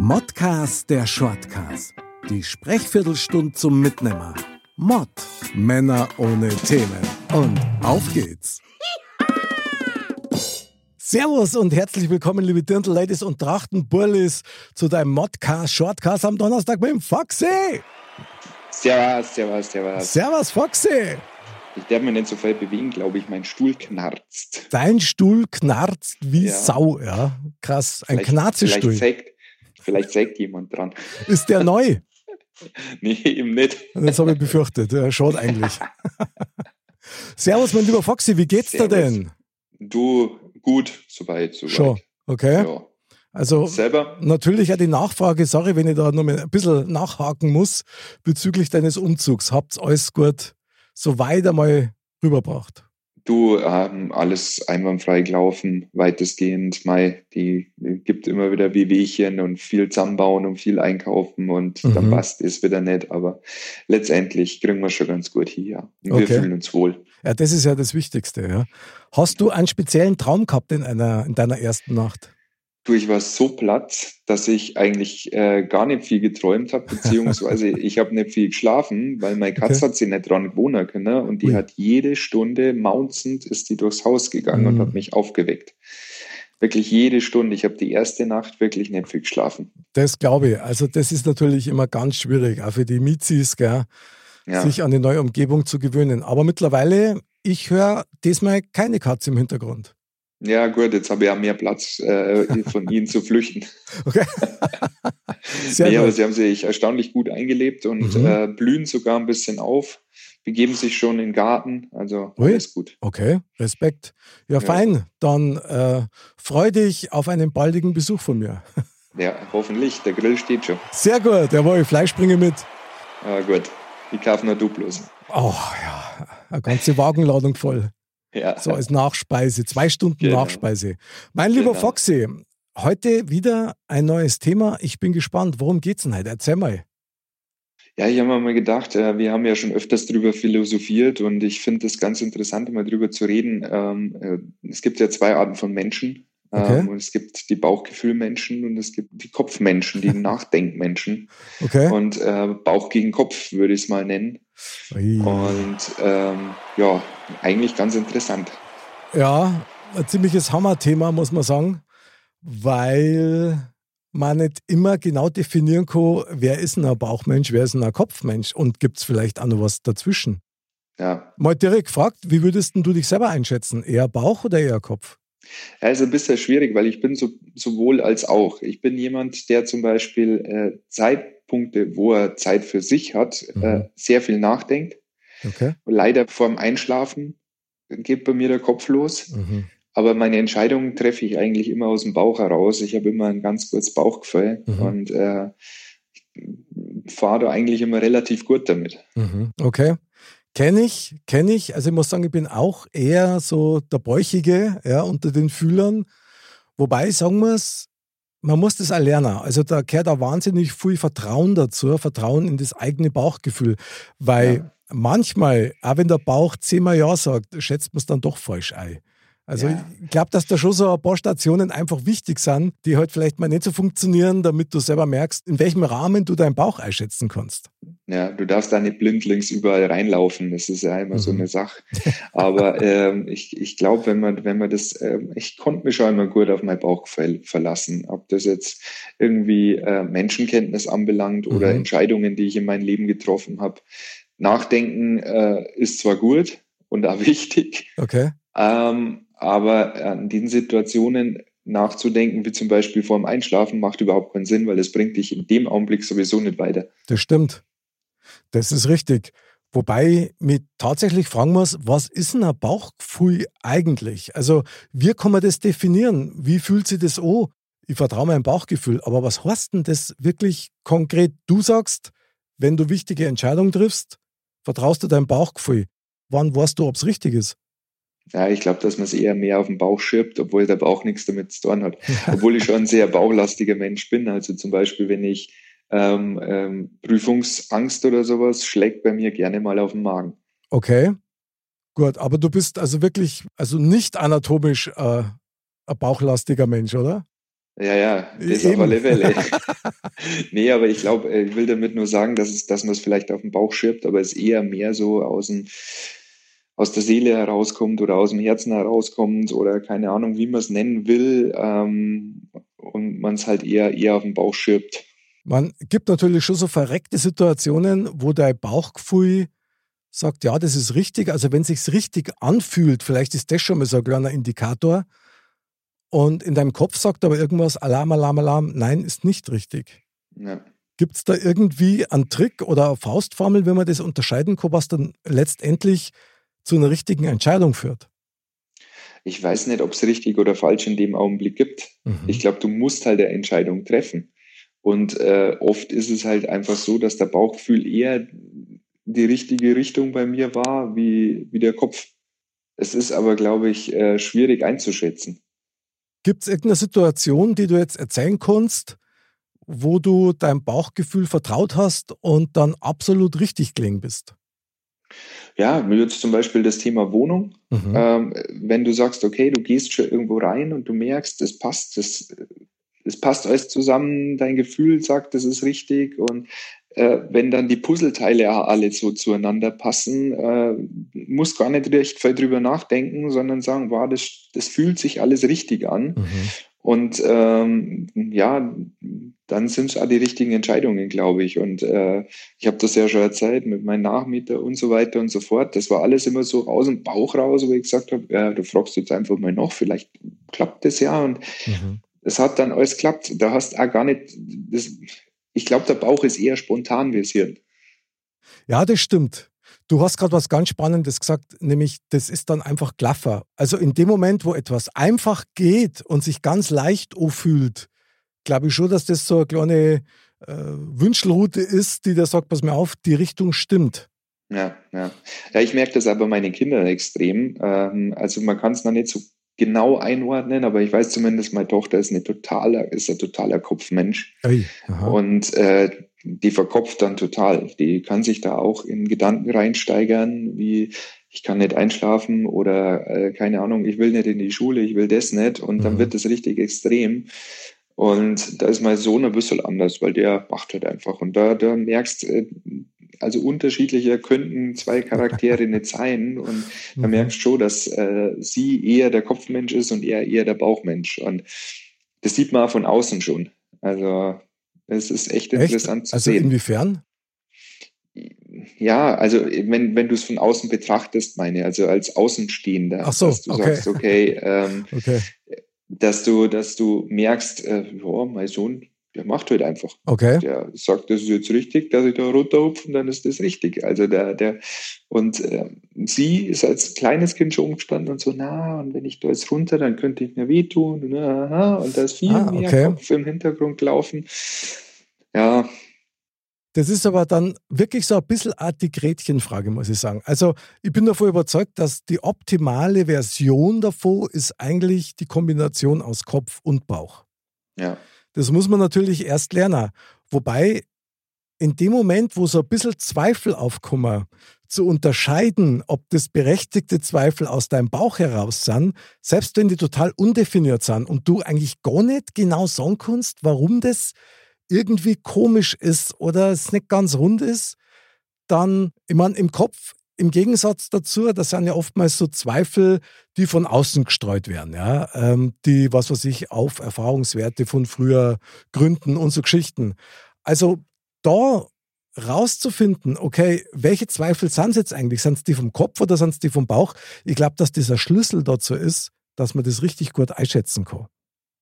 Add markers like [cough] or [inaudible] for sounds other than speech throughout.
Modcast der Shortcast. Die Sprechviertelstunde zum Mitnehmer. Mod. Männer ohne Themen. Und auf geht's. Servus und herzlich willkommen, liebe Dirndl-Ladies und Trachtenburlis, zu deinem Modcast Shortcast am Donnerstag mit dem Foxy. Servus, servus, servus. Servus, Foxy. Ich darf mich nicht so viel bewegen, glaube ich. Mein Stuhl knarzt. Dein Stuhl knarzt wie Ja. Sau, ja. Krass, ein Knarzestuhl. Vielleicht vielleicht sägt jemand dran. Ist der neu? [laughs] Nee, eben nicht. Das habe ich befürchtet. Ja, schade eigentlich. [laughs] Servus, mein lieber Foxy, wie geht's dir Servus. denn? Du, gut, soweit, soweit. Schon, okay. Ja. Also Selber? natürlich ja die Nachfrage, sorry, wenn ich da noch mal ein bisschen nachhaken muss, bezüglich deines Umzugs. Habt's alles gut so weit einmal rübergebracht? Du, ähm, alles einwandfrei gelaufen, weitestgehend. Mai, die, gibt immer wieder Wehwehchen und viel zusammenbauen und viel einkaufen und Mhm. dann passt es wieder nicht. Aber letztendlich kriegen wir schon ganz gut hier. Und wir Okay. fühlen uns wohl. Ja, das ist ja das Wichtigste. Ja. Hast du einen speziellen Traum gehabt in, einer, in deiner ersten Nacht? Ich war so platt, dass ich eigentlich äh, gar nicht viel geträumt habe, beziehungsweise [laughs] ich habe nicht viel geschlafen, weil meine Katze Okay. hat sich nicht dran gewohnen können und die Ui. hat jede Stunde maunzend ist die durchs Haus gegangen und Mhm. hat mich aufgeweckt. Wirklich jede Stunde. Ich habe die erste Nacht wirklich nicht viel geschlafen. Das glaube ich. Also das ist natürlich immer ganz schwierig, auch für die Mizis, gell, Ja, sich an die neue Umgebung zu gewöhnen. Aber mittlerweile, ich höre diesmal keine Katze im Hintergrund. Ja gut, jetzt habe ich ja mehr Platz, äh, von ihnen zu flüchten. [laughs] Okay. [laughs] Sehr nee, aber sie haben sich erstaunlich gut eingelebt und Mhm. äh, blühen sogar ein bisschen auf, begeben sich schon in den Garten. Also Ui. alles gut. Okay, Respekt. Ja, Ja. fein. Dann äh, freu dich auf einen baldigen Besuch von mir. [laughs] Ja, hoffentlich. Der Grill steht schon. Sehr gut, jawohl, Fleisch bringe mit. Ah, gut. Ich kaufe nur Duplos. Oh ja, eine ganze Wagenladung voll. Ja. So als Nachspeise, zwei Stunden Genau. Nachspeise. Mein lieber Genau. Foxy, heute wieder ein neues Thema. Ich bin gespannt. Worum geht's denn heute? Erzähl mal. ja, ich habe mir mal gedacht, äh, wir haben ja schon öfters drüber philosophiert und ich finde es ganz interessant, mal drüber zu reden. Ähm, äh, Es gibt ja zwei Arten von Menschen. Okay. Ähm, Und es gibt die Bauchgefühlmenschen und es gibt die Kopfmenschen, die [laughs] Nachdenkmenschen. Okay. Und äh, Bauch gegen Kopf würde ich es mal nennen. Ui. Und ähm, ja, eigentlich ganz interessant. Ja, ein ziemliches Hammerthema, muss man sagen, weil man nicht immer genau definieren kann, wer ist denn ein Bauchmensch, wer ist denn ein Kopfmensch und gibt es vielleicht auch noch was dazwischen. Ja, Mal direkt gefragt, wie würdest du dich selber einschätzen? Eher Bauch oder eher Kopf? Ja, ist ein bisschen schwierig, weil ich bin so, sowohl als auch. Ich bin jemand, der zum Beispiel äh, Zeitpunkte, wo er Zeit für sich hat, Mhm. äh, sehr viel nachdenkt. Okay. Leider vorm Einschlafen geht bei mir der Kopf los. Mhm. Aber meine Entscheidungen treffe ich eigentlich immer aus dem Bauch heraus. Ich habe immer ein ganz kurzes Bauchgefühl Mhm. und äh, fahre da eigentlich immer relativ gut damit. Mhm. Okay. Kenne ich, kenne ich. Also ich muss sagen, ich bin auch eher so der Bäuchige ja, unter den Fühlern. Wobei, sagen wir es, man muss das auch lernen. Also da gehört auch wahnsinnig viel Vertrauen dazu, Vertrauen in das eigene Bauchgefühl. Weil Ja. manchmal, auch wenn der Bauch zehnmal Ja sagt, schätzt man es dann doch falsch ein. Also Ja. ich glaube, dass da schon so ein paar Stationen einfach wichtig sind, die halt vielleicht mal nicht so funktionieren, damit du selber merkst, in welchem Rahmen du deinen Bauch einschätzen kannst. Ja, du darfst da nicht blindlings überall reinlaufen. Das ist ja immer so Mhm. eine Sache. Aber [laughs] ähm, ich, ich glaube, wenn man, wenn man das, ähm, ich konnte mich schon immer gut auf mein Bauchgefühl verlassen. Ob das jetzt irgendwie äh, Menschenkenntnis anbelangt oder Mhm. Entscheidungen, die ich in meinem Leben getroffen habe. Nachdenken äh, ist zwar gut und auch [laughs] wichtig, Okay. ähm, aber an den Situationen nachzudenken, wie zum Beispiel vor dem Einschlafen, macht überhaupt keinen Sinn, weil es bringt dich in dem Augenblick sowieso nicht weiter. Das stimmt. Das ist richtig. Wobei mich tatsächlich fragen muss, was ist denn ein Bauchgefühl eigentlich? Also, wie kann man das definieren? Wie fühlt sich das an? Ich vertraue meinem Bauchgefühl. Aber was heißt denn das wirklich konkret? Du sagst, wenn du wichtige Entscheidungen triffst, vertraust du deinem Bauchgefühl. Wann weißt du, ob es richtig ist? Ja, ich glaube, dass man es eher mehr auf den Bauch schirbt, obwohl der Bauch nichts damit zu tun hat. [laughs] Obwohl ich schon ein sehr bauchlastiger Mensch bin. Also zum Beispiel, wenn ich ähm, ähm, Prüfungsangst oder sowas schlägt bei mir gerne mal auf den Magen. Okay, gut. Aber du bist also wirklich, also nicht anatomisch äh, ein bauchlastiger Mensch, oder? Ja, ja, das Eben. auf alle Fälle. [laughs] nee, aber ich glaube, äh, ich will damit nur sagen, dass, es, dass man es vielleicht auf den Bauch schirbt, aber es eher mehr so aus, dem, aus der Seele herauskommt oder aus dem Herzen herauskommt oder keine Ahnung, wie man es nennen will ähm, und man es halt eher, eher auf den Bauch schirbt. Man gibt natürlich schon so verreckte Situationen, wo dein Bauchgefühl sagt, ja, das ist richtig. Also wenn es sich richtig anfühlt, vielleicht ist das schon mal so ein kleiner Indikator, und in deinem Kopf sagt aber irgendwas, Alarm, Alarm, Alarm, nein, ist nicht richtig. Ja. Gibt es da irgendwie einen Trick oder eine Faustformel, wenn man das unterscheiden kann, was dann letztendlich zu einer richtigen Entscheidung führt? Ich weiß nicht, ob es richtig oder falsch in dem Augenblick gibt. Mhm. Ich glaube, du musst halt eine Entscheidung treffen. Und äh, oft ist es halt einfach so, dass der Bauchgefühl eher die richtige Richtung bei mir war, wie, wie der Kopf. Es ist aber, glaube ich, äh, schwierig einzuschätzen. Gibt es irgendeine Situation, die du jetzt erzählen kannst, wo du deinem Bauchgefühl vertraut hast und dann absolut richtig gelegen bist? Ja, mir jetzt zum Beispiel das Thema Wohnung. Mhm. Ähm, wenn du sagst, okay, du gehst schon irgendwo rein und du merkst, es passt, das, es passt alles zusammen, dein Gefühl sagt, das ist richtig und äh, wenn dann die Puzzleteile alle so zueinander passen, äh, muss gar nicht recht viel drüber nachdenken, sondern sagen, wow, das, das fühlt sich alles richtig an. Mhm. Und ähm, ja, dann sind es auch die richtigen Entscheidungen, glaube ich. Und äh, ich habe das ja schon erzählt mit meinem Nachmieter und so weiter und so fort. Das war alles immer so aus dem Bauch raus, wo ich gesagt habe, ja, du fragst jetzt einfach mal noch, vielleicht klappt das ja. Und mhm. Es hat dann alles klappt. Da hast auch gar nicht, das, ich glaube, der Bauch ist eher spontan wie das Hirn. Ja, das stimmt. Du hast gerade was ganz Spannendes gesagt, nämlich das ist dann einfach Klaffer. Also in dem Moment, wo etwas einfach geht und sich ganz leicht fühlt, glaube ich schon, dass das so eine kleine äh, Wünschelroute ist, die da sagt, pass mir auf, die Richtung stimmt. Ja, ja. Ja, ich merke das aber bei meinen Kindern extrem. Ähm, also man kann es noch nicht so genau einordnen, aber ich weiß zumindest, meine Tochter ist, eine totaler, ist ein totaler Kopfmensch. Ui, und äh, die verkopft dann total. Die kann sich da auch in Gedanken reinsteigern, wie ich kann nicht einschlafen oder äh, keine Ahnung, ich will nicht in die Schule, ich will das nicht. Und dann mhm. wird das richtig extrem. Und da ist mein Sohn ein bisschen anders, weil der macht halt einfach. Und da, da merkst, äh, also unterschiedlicher könnten zwei Charaktere nicht sein. Und da mhm. merkst du schon, dass äh, sie eher der Kopfmensch ist und er eher der Bauchmensch. Und das sieht man von außen schon. Also es ist echt, echt? interessant zu also sehen. Also inwiefern? Ja, also wenn, wenn du es von außen betrachtest, meine, also als Außenstehender, Ach so, dass du okay. sagst, okay, ähm, [laughs] okay, dass du, dass du merkst, äh, ja, mein Sohn, der macht halt einfach. Okay. Der sagt, das ist jetzt richtig, dass ich da runterhupfe und dann ist das richtig. Also der, der, und äh, sie ist als kleines Kind schon umgestanden und so, na, und wenn ich da jetzt runter, dann könnte ich mir wehtun. Und, aha, und da ist viel ah, mehr okay. Kopf im Hintergrund laufen. Ja. Das ist aber dann wirklich so ein bisschen die Gretchenfrage, muss ich sagen. Also ich bin davon überzeugt, dass die optimale Version davon ist eigentlich die Kombination aus Kopf und Bauch. Ja. Das muss man natürlich erst lernen. Wobei in dem Moment, wo so ein bisschen Zweifel aufkommen, zu unterscheiden, ob das berechtigte Zweifel aus deinem Bauch heraus sind, selbst wenn die total undefiniert sind und du eigentlich gar nicht genau sagen kannst, warum das irgendwie komisch ist oder es nicht ganz rund ist, dann, ich meine, im Kopf im Gegensatz dazu, das sind ja oftmals so Zweifel, die von außen gestreut werden, ja, ähm, die, was weiß ich, auf Erfahrungswerte von früher gründen und so Geschichten. Also da rauszufinden, okay, welche Zweifel sind es jetzt eigentlich? Sind es die vom Kopf oder sind es die vom Bauch? Ich glaube, dass dieser Schlüssel dazu ist, dass man das richtig gut einschätzen kann.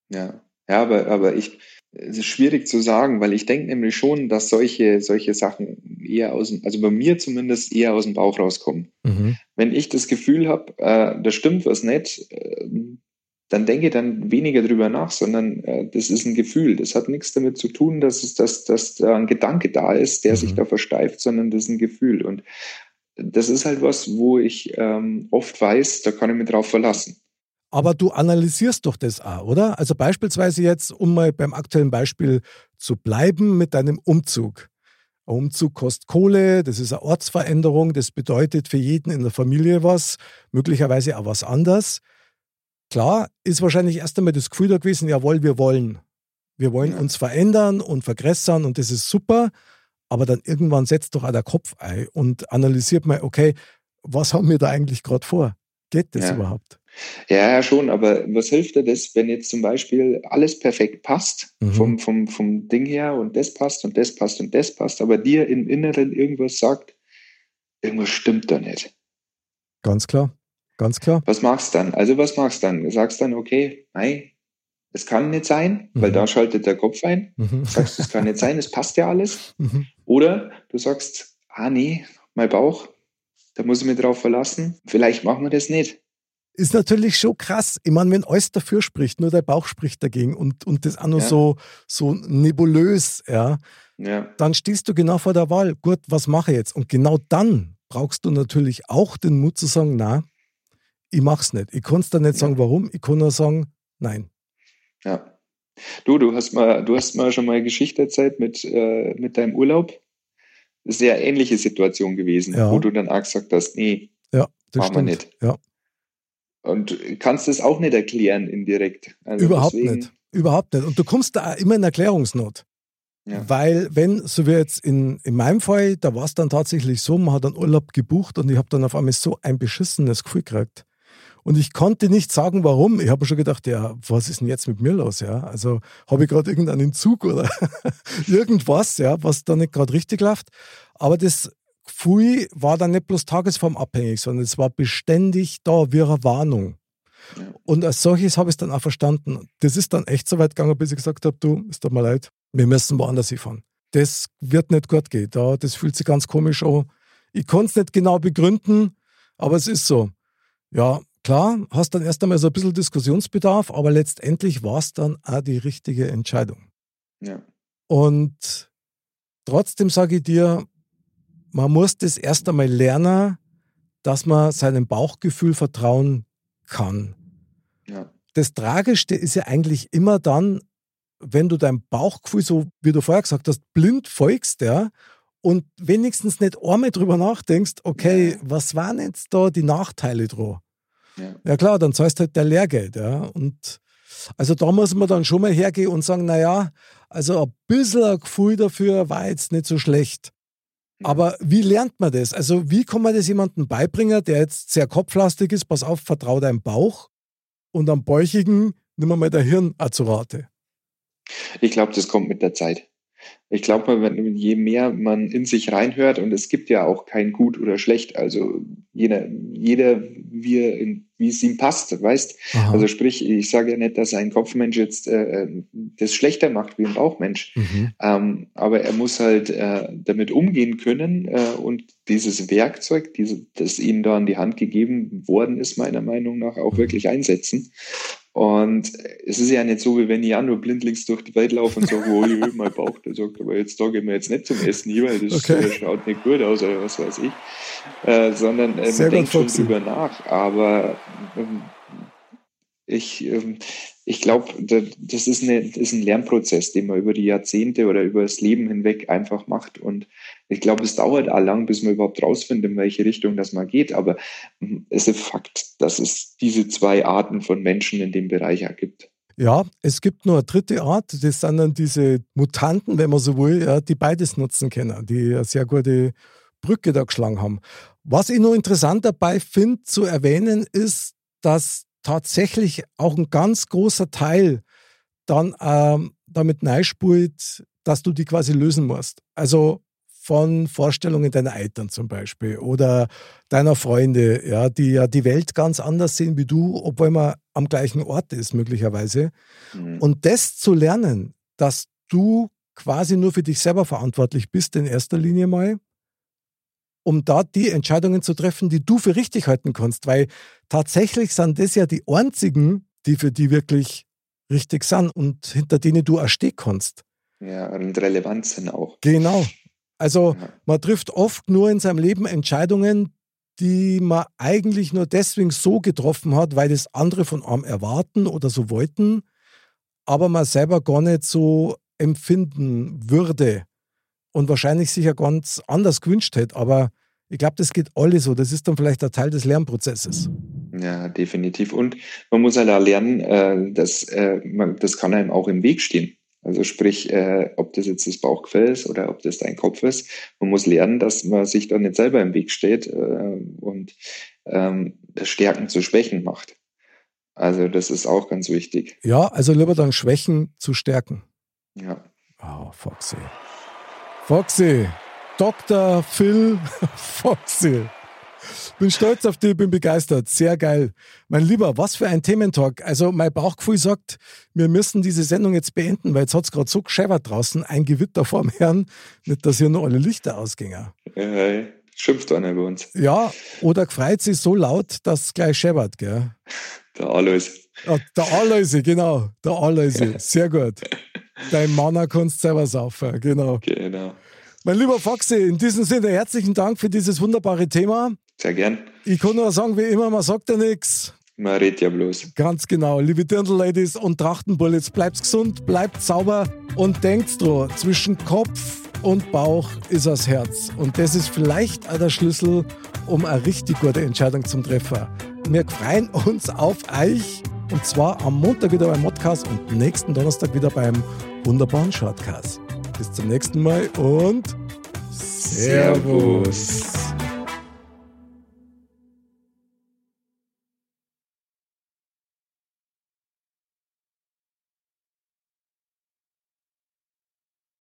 Ja, ja aber, aber ich, es ist schwierig zu sagen, weil ich denke nämlich schon, dass solche, solche Sachen eher aus dem, also bei mir zumindest eher aus dem Bauch rauskommen. Mhm. Wenn ich das Gefühl habe, äh, da stimmt was nicht, äh, dann denke ich dann weniger drüber nach, sondern äh, das ist ein Gefühl. Das hat nichts damit zu tun, dass, es, dass, dass da ein Gedanke da ist, der mhm. sich da versteift, sondern das ist ein Gefühl. Und das ist halt was, wo ich ähm, oft weiß, da kann ich mich drauf verlassen. Aber du analysierst doch das auch, oder? Also beispielsweise jetzt, um mal beim aktuellen Beispiel zu bleiben mit deinem Umzug. Ein Umzug kostet Kohle, das ist eine Ortsveränderung, das bedeutet für jeden in der Familie was, möglicherweise auch was anderes. Klar, ist wahrscheinlich erst einmal das Gefühl da gewesen, jawohl, wir wollen. Wir wollen uns verändern und vergrößern und das ist super. Aber dann irgendwann setzt doch auch der Kopf ein und analysiert mal, okay, was haben wir da eigentlich gerade vor? Geht das ja. überhaupt? Ja, ja, schon, aber was hilft dir das, wenn jetzt zum Beispiel alles perfekt passt, mhm. vom, vom, vom Ding her und das passt und das passt und das passt, aber dir im Inneren irgendwas sagt, irgendwas stimmt da nicht. Ganz klar, ganz klar. Was machst du dann? Also was machst du dann? Du sagst dann, okay, nein, es kann nicht sein, mhm. weil da schaltet der Kopf ein. Mhm. Du sagst, es kann nicht sein, es passt ja alles. [laughs] Mhm. Oder du sagst, ah nee, mein Bauch, da muss ich mich drauf verlassen, vielleicht machen wir das nicht ist natürlich schon krass. Ich meine, wenn alles dafür spricht, nur der Bauch spricht dagegen und, und das auch noch ja. so, so nebulös, ja, ja, dann stehst du genau vor der Wahl. Gut, was mache ich jetzt? Und genau dann brauchst du natürlich auch den Mut zu sagen, na, ich mach's nicht. Ich kann es dann nicht ja. sagen, warum. Ich kann nur sagen, nein. Ja. Du, du hast mal, du hast mal schon mal eine Geschichte erzählt mit, äh, mit deinem Urlaub. Sehr ähnliche Situation gewesen, wo du dann auch gesagt hast, nee, ja, das machen wir nicht. Ja. Und kannst das auch nicht erklären indirekt. Also Überhaupt nicht. Überhaupt nicht. Und du kommst da immer in Erklärungsnot. Ja. Weil, wenn, so wie jetzt in, in meinem Fall, da war es dann tatsächlich so, man hat einen Urlaub gebucht und ich habe dann auf einmal so ein beschissenes Gefühl gekriegt. Und ich konnte nicht sagen, warum. Ich habe schon gedacht, ja, was ist denn jetzt mit mir los? Ja, also habe ich gerade irgendeinen Zug oder [laughs] irgendwas, ja, was da nicht gerade richtig läuft. Aber das Gefühl war dann nicht bloß tagesformabhängig, sondern es war beständig da wie eine Warnung. Und als solches habe ich es dann auch verstanden. Das ist dann echt so weit gegangen, bis ich gesagt habe, du, es tut mir leid, wir müssen woanders hinfahren. Das wird nicht gut gehen. Da, das fühlt sich ganz komisch an. Ich konnte es nicht genau begründen, aber es ist so. Ja, klar, hast dann erst einmal so ein bisschen Diskussionsbedarf, aber letztendlich war es dann auch die richtige Entscheidung. Ja. Und trotzdem sage ich dir, man muss das erst einmal lernen, dass man seinem Bauchgefühl vertrauen kann. Ja. Das Tragischste ist ja eigentlich immer dann, wenn du dein Bauchgefühl, so wie du vorher gesagt hast, blind folgst, ja, und wenigstens nicht einmal drüber nachdenkst, okay, ja. was waren jetzt da die Nachteile dran? Ja. ja. klar, dann zahlst du halt der Lehrgeld, ja. Und also da muss man dann schon mal hergehen und sagen, naja, also ein bisschen ein Gefühl dafür war jetzt nicht so schlecht. Aber wie lernt man das? Also, wie kann man das jemandem beibringen, der jetzt sehr kopflastig ist? Pass auf, vertrau deinem Bauch und am Bäuchigen nimm mal dein Hirn zu Rate. Ich glaube, das kommt mit der Zeit. Ich glaube, je mehr man in sich reinhört, und es gibt ja auch kein Gut oder Schlecht, also jeder, jeder wie, wie es ihm passt, weißt. Aha. Also sprich, ich sage ja nicht, dass ein Kopfmensch jetzt äh, das schlechter macht wie ein Bauchmensch, mhm. ähm, aber er muss halt äh, damit umgehen können äh, und dieses Werkzeug, diese, das ihm da an die Hand gegeben worden ist, meiner Meinung nach auch mhm. wirklich einsetzen. Und es ist ja nicht so, wie wenn ich ja nur blindlings durch die Welt laufe und sage, oh, ich mein Bauch, der sagt, aber jetzt da gehen wir jetzt nicht zum Essen hier, weil das okay. schaut nicht gut aus oder was weiß ich. Äh, sondern äh, man denkt schon drüber nach. Aber ähm, ich, ähm, ich glaube, das ist, eine, das ist ein Lernprozess, den man über die Jahrzehnte oder über das Leben hinweg einfach macht. Und ich glaube, es dauert auch lang, bis man überhaupt rausfindet, in welche Richtung das mal geht. Aber hm, es ist ein Fakt, dass es diese zwei Arten von Menschen in dem Bereich gibt. Ja, es gibt nur eine dritte Art, das sind dann diese Mutanten, wenn man so will, ja, die beides nutzen können, die eine sehr gute Brücke da geschlagen haben. Was ich noch interessant dabei finde zu erwähnen, ist, dass tatsächlich auch ein ganz großer Teil dann ähm, damit neispult, dass du die quasi lösen musst. Also von Vorstellungen deiner Eltern zum Beispiel oder deiner Freunde, ja, die ja die Welt ganz anders sehen wie du, obwohl man am gleichen Ort ist möglicherweise. Mhm. Und das zu lernen, dass du quasi nur für dich selber verantwortlich bist in erster Linie mal, um da die Entscheidungen zu treffen, die du für richtig halten kannst, weil tatsächlich sind das ja die einzigen, die für die wirklich richtig sind und hinter denen du auch stehen kannst. Ja, und relevant sind auch. Genau. Also man trifft oft nur in seinem Leben Entscheidungen, die man eigentlich nur deswegen so getroffen hat, weil das andere von einem erwarten oder so wollten, aber man selber gar nicht so empfinden würde und wahrscheinlich sich ja ganz anders gewünscht hätte. Aber ich glaube, das geht alle so. Das ist dann vielleicht ein Teil des Lernprozesses. Ja, definitiv. Und man muss halt auch lernen, äh, dass äh, das kann einem auch im Weg stehen. Also sprich, äh, ob das jetzt das Bauchgefühl ist oder ob das dein Kopf ist. Man muss lernen, dass man sich da nicht selber im Weg steht äh, und ähm, das Stärken zu Schwächen macht. Also das ist auch ganz wichtig. Ja, also lieber dann Schwächen zu stärken. Ja. Oh, Foxy. Foxy. Dr. Phil [laughs] Foxy. Bin stolz auf dich, bin begeistert. Sehr geil. Mein Lieber, was für ein Thementalk. Also mein Bauchgefühl sagt, wir müssen diese Sendung jetzt beenden, weil jetzt hat es gerade so gescheppert draußen, ein Gewitter vorm Herrn, nicht, dass hier nur alle Lichter ausgingen. Ja, schimpft einer bei uns. Ja, oder gefreut sich so laut, dass es gleich scheppert, gell? Der Alois. Ja, der Alois, genau. Der Alois. Sehr gut. Dein Manner kannst selber saufen, genau. Genau. Mein lieber Foxy, in diesem Sinne herzlichen Dank für dieses wunderbare Thema. Sehr gern. Ich kann nur sagen, wie immer, man sagt ja nichts. Man redet ja bloß. Ganz genau. Liebe Dirndl-Ladies und Trachtenbullets, bleibt gesund, bleibt sauber und denkt dran, zwischen Kopf und Bauch ist das Herz. Und das ist vielleicht auch der Schlüssel, um eine richtig gute Entscheidung zum Treffen. Wir freuen uns auf euch und zwar am Montag wieder beim Modcast und nächsten Donnerstag wieder beim wunderbaren Shortcast. Bis zum nächsten Mal und Servus.